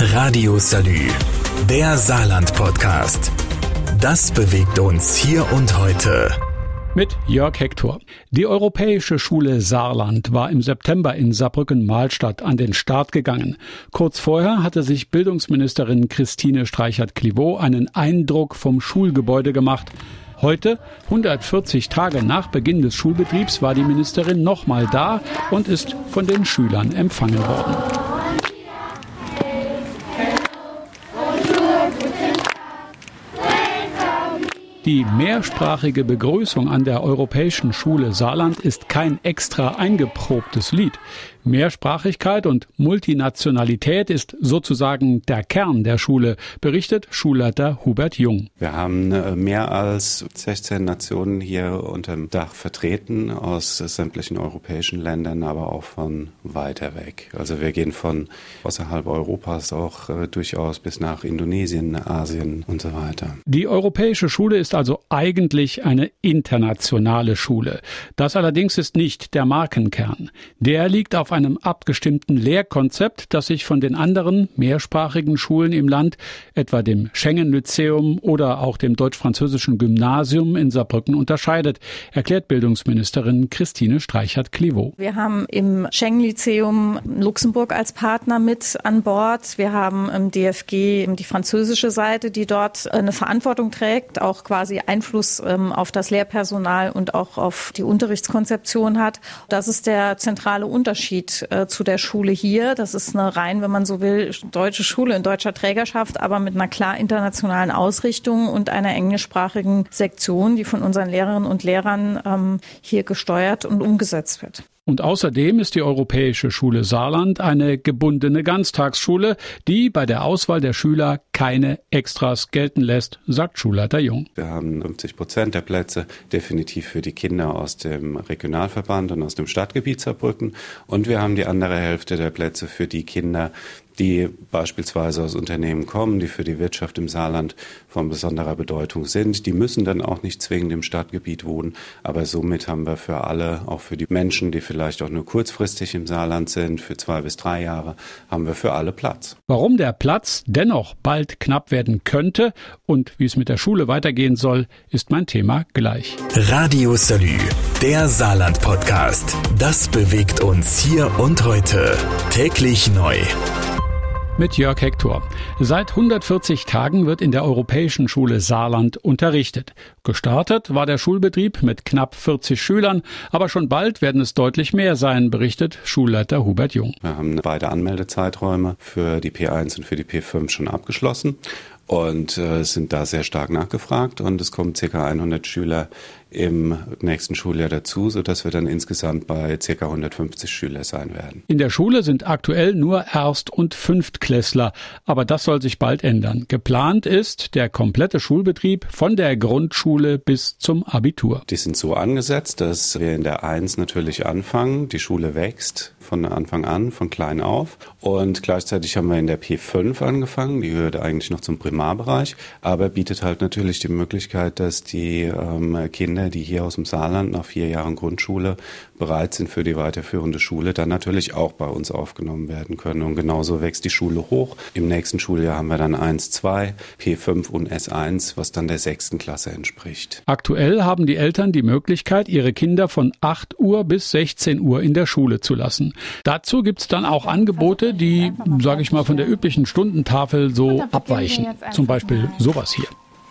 Radio Salü, der Saarland-Podcast. Das bewegt uns hier und heute. Mit Jörg Hector. Die Europäische Schule Saarland war im September in Saarbrücken-Mahlstadt an den Start gegangen. Kurz vorher hatte sich Bildungsministerin Christine Streichert-Clivaux einen Eindruck vom Schulgebäude gemacht. Heute, 140 Tage nach Beginn des Schulbetriebs, war die Ministerin nochmal da und ist von den Schülern empfangen worden. Die mehrsprachige Begrüßung an der Europäischen Schule Saarland ist kein extra eingeprobtes Lied. Mehrsprachigkeit und Multinationalität ist sozusagen der Kern der Schule, berichtet Schulleiter Hubert Jung. Wir haben äh, mehr als 16 Nationen hier unter dem Dach vertreten, aus sämtlichen europäischen Ländern, aber auch von weiter weg. Also wir gehen von außerhalb Europas auch äh, durchaus bis nach Indonesien, Asien und so weiter. Die Europäische Schule ist also eigentlich eine internationale Schule. Das allerdings ist nicht der Markenkern. Der liegt auf einem abgestimmten Lehrkonzept, das sich von den anderen mehrsprachigen Schulen im Land, etwa dem Schengen-Lyzeum oder auch dem deutsch-französischen Gymnasium in Saarbrücken unterscheidet, erklärt Bildungsministerin Christine Streichert-Clivaux. Wir haben im Schengen-Lyzeum Luxemburg als Partner mit an Bord. Wir haben im DFG die französische Seite, die dort eine Verantwortung trägt, auch quasi Einfluss ähm, auf das Lehrpersonal und auch auf die Unterrichtskonzeption hat. Das ist der zentrale Unterschied Unterschied äh, zu der Schule hier. Das ist eine rein, wenn man so will, deutsche Schule in deutscher Trägerschaft, aber mit einer klar internationalen Ausrichtung und einer englischsprachigen Sektion, die von unseren Lehrerinnen und Lehrern ähm, hier gesteuert und umgesetzt wird. Und außerdem ist die Europäische Schule Saarland eine gebundene Ganztagsschule, die bei der Auswahl der Schüler keine Extras gelten lässt, sagt Schulleiter Jung. Wir haben 50 Prozent der Plätze definitiv für die Kinder aus dem Regionalverband und aus dem Stadtgebiet Saarbrücken. Und wir haben die andere Hälfte der Plätze für die Kinder, die beispielsweise aus Unternehmen kommen, die für die Wirtschaft im Saarland von besonderer Bedeutung sind. Die müssen dann auch nicht zwingend im Stadtgebiet wohnen, aber somit haben wir für alle, auch für die Menschen, die vielleicht auch nur kurzfristig im Saarland sind, für zwei bis drei Jahre, haben wir für alle Platz. Warum der Platz dennoch bald knapp werden könnte und wie es mit der Schule weitergehen soll, ist mein Thema gleich. Radio Salü, der Saarland-Podcast. Das bewegt uns hier und heute. Täglich neu mit Jörg Hector. Seit 140 Tagen wird in der Europäischen Schule Saarland unterrichtet. Gestartet war der Schulbetrieb mit knapp 40 Schülern, aber schon bald werden es deutlich mehr sein, berichtet Schulleiter Hubert Jung. Wir haben beide Anmeldezeiträume für die P1 und für die P5 schon abgeschlossen und äh, sind da sehr stark nachgefragt und es kommen ca. 100 Schüler im nächsten Schuljahr dazu, sodass wir dann insgesamt bei ca. 150 Schüler sein werden. In der Schule sind aktuell nur Erst- und Fünftklässler, aber das soll sich bald ändern. Geplant ist der komplette Schulbetrieb von der Grundschule bis zum Abitur. Die sind so angesetzt, dass wir in der 1 natürlich anfangen, die Schule wächst von Anfang an, von klein auf und gleichzeitig haben wir in der P5 angefangen, die gehört eigentlich noch zum Primarbereich, aber bietet halt natürlich die Möglichkeit, dass die ähm, Kinder Kinder, die hier aus dem Saarland nach vier Jahren Grundschule bereit sind für die weiterführende Schule, dann natürlich auch bei uns aufgenommen werden können. Und genauso wächst die Schule hoch. Im nächsten Schuljahr haben wir dann 1, 2, P5 und S1, was dann der sechsten Klasse entspricht. Aktuell haben die Eltern die Möglichkeit, ihre Kinder von 8 Uhr bis 16 Uhr in der Schule zu lassen. Dazu gibt es dann auch Angebote, die, sage ich mal, von der üblichen Stundentafel so abweichen. Zum Beispiel sowas hier.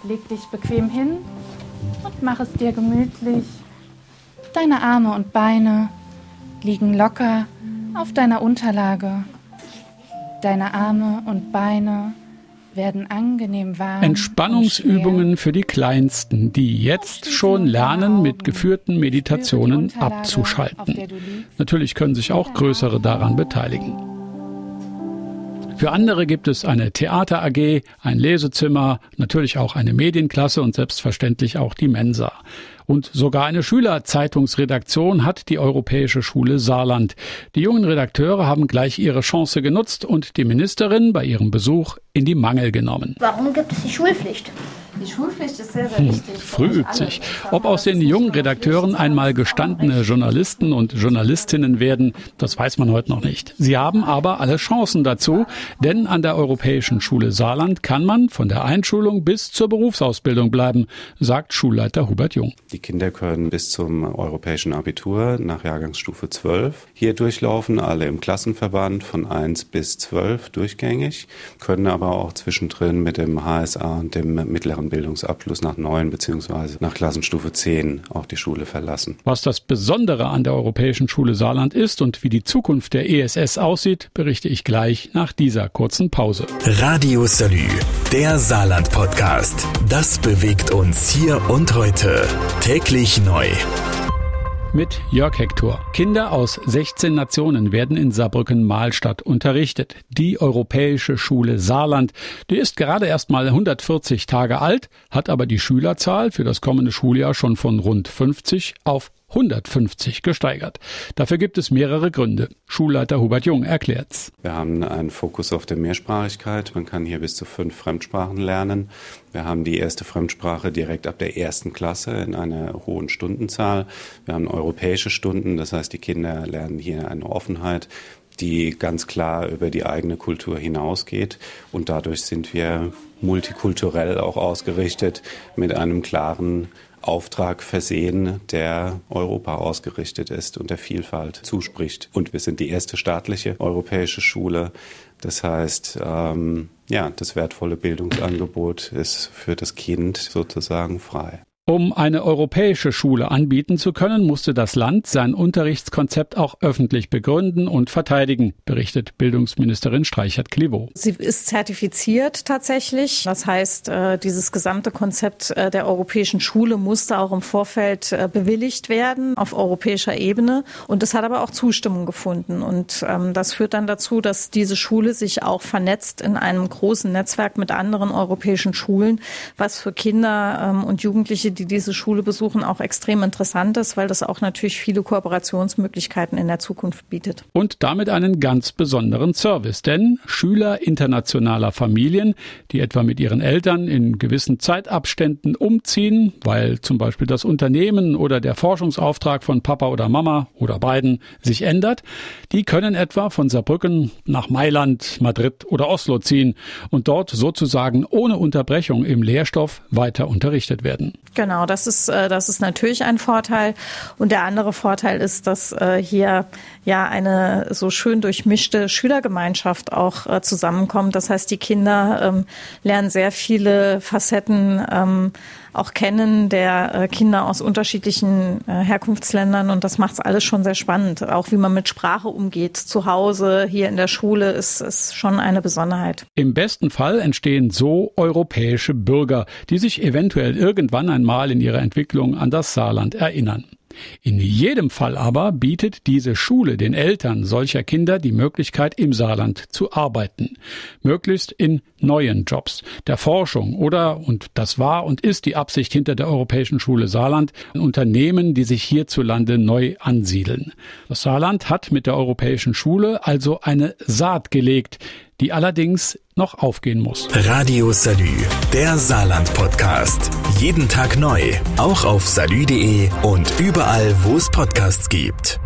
Leg dich bequem hin und mach es dir gemütlich. Deine Arme und Beine liegen locker auf deiner Unterlage. Deine Arme und Beine werden angenehm warm. Entspannungsübungen für die Kleinsten, die jetzt schon lernen, mit geführten Meditationen abzuschalten. Natürlich können sich auch größere daran beteiligen. Für andere gibt es eine Theater AG, ein Lesezimmer, natürlich auch eine Medienklasse und selbstverständlich auch die Mensa. Und sogar eine Schülerzeitungsredaktion hat die Europäische Schule Saarland. Die jungen Redakteure haben gleich ihre Chance genutzt und die Ministerin bei ihrem Besuch in die Mangel genommen. Warum gibt es die Schulpflicht? Die Schulpflicht ist sehr, sehr hm, wichtig. Hm, früh übt sich. Ob aus den jungen Redakteuren einmal gestandene Journalisten und Journalistinnen werden, das weiß man heute noch nicht. Sie haben aber alle Chancen dazu, denn an der Europäischen Schule Saarland kann man von der Einschulung bis zur Berufsausbildung bleiben, sagt Schulleiter Hubert Jung. Die Kinder können bis zum europäischen Abitur nach Jahrgangsstufe 12 hier durchlaufen, alle im Klassenverband von 1 bis 12 durchgängig, können aber auch zwischendrin mit dem HSA und dem mittleren Bildungsabschluss nach 9 bzw. nach Klassenstufe 10 auch die Schule verlassen. Was das Besondere an der Europäischen Schule Saarland ist und wie die Zukunft der ESS aussieht, berichte ich gleich nach dieser kurzen Pause. Radio Salü, der Saarland Podcast. Das bewegt uns hier und heute. Täglich neu mit Jörg Hector. Kinder aus 16 Nationen werden in Saarbrücken-Mahlstadt unterrichtet. Die Europäische Schule Saarland, die ist gerade erst mal 140 Tage alt, hat aber die Schülerzahl für das kommende Schuljahr schon von rund 50 auf 150 gesteigert. Dafür gibt es mehrere Gründe. Schulleiter Hubert Jung erklärt's. Wir haben einen Fokus auf der Mehrsprachigkeit. Man kann hier bis zu fünf Fremdsprachen lernen. Wir haben die erste Fremdsprache direkt ab der ersten Klasse in einer hohen Stundenzahl. Wir haben europäische Stunden, das heißt, die Kinder lernen hier eine Offenheit die ganz klar über die eigene Kultur hinausgeht. Und dadurch sind wir multikulturell auch ausgerichtet mit einem klaren Auftrag versehen, der Europa ausgerichtet ist und der Vielfalt zuspricht. Und wir sind die erste staatliche europäische Schule. Das heißt, ähm, ja, das wertvolle Bildungsangebot ist für das Kind sozusagen frei. Um eine europäische Schule anbieten zu können, musste das Land sein Unterrichtskonzept auch öffentlich begründen und verteidigen, berichtet Bildungsministerin Streichert-Klivo. Sie ist zertifiziert tatsächlich. Das heißt, äh, dieses gesamte Konzept äh, der europäischen Schule musste auch im Vorfeld äh, bewilligt werden auf europäischer Ebene. Und es hat aber auch Zustimmung gefunden. Und ähm, das führt dann dazu, dass diese Schule sich auch vernetzt in einem großen Netzwerk mit anderen europäischen Schulen, was für Kinder ähm, und Jugendliche die diese Schule besuchen, auch extrem interessant ist, weil das auch natürlich viele Kooperationsmöglichkeiten in der Zukunft bietet. Und damit einen ganz besonderen Service, denn Schüler internationaler Familien, die etwa mit ihren Eltern in gewissen Zeitabständen umziehen, weil zum Beispiel das Unternehmen oder der Forschungsauftrag von Papa oder Mama oder beiden sich ändert, die können etwa von Saarbrücken nach Mailand, Madrid oder Oslo ziehen und dort sozusagen ohne Unterbrechung im Lehrstoff weiter unterrichtet werden. Genau, das ist, äh, das ist natürlich ein Vorteil. Und der andere Vorteil ist, dass äh, hier ja eine so schön durchmischte Schülergemeinschaft auch äh, zusammenkommt. Das heißt, die Kinder ähm, lernen sehr viele Facetten ähm, auch kennen der Kinder aus unterschiedlichen Herkunftsländern und das macht es alles schon sehr spannend. Auch wie man mit Sprache umgeht zu Hause, hier in der Schule, ist, ist schon eine Besonderheit. Im besten Fall entstehen so europäische Bürger, die sich eventuell irgendwann einmal in ihrer Entwicklung an das Saarland erinnern. In jedem Fall aber bietet diese Schule den Eltern solcher Kinder die Möglichkeit, im Saarland zu arbeiten. Möglichst in neuen Jobs, der Forschung oder, und das war und ist die Absicht hinter der Europäischen Schule Saarland, Unternehmen, die sich hierzulande neu ansiedeln. Das Saarland hat mit der Europäischen Schule also eine Saat gelegt, die allerdings noch aufgehen muss. Radio Salü, der Saarland-Podcast. Jeden Tag neu, auch auf salü.de und überall, wo es Podcasts gibt.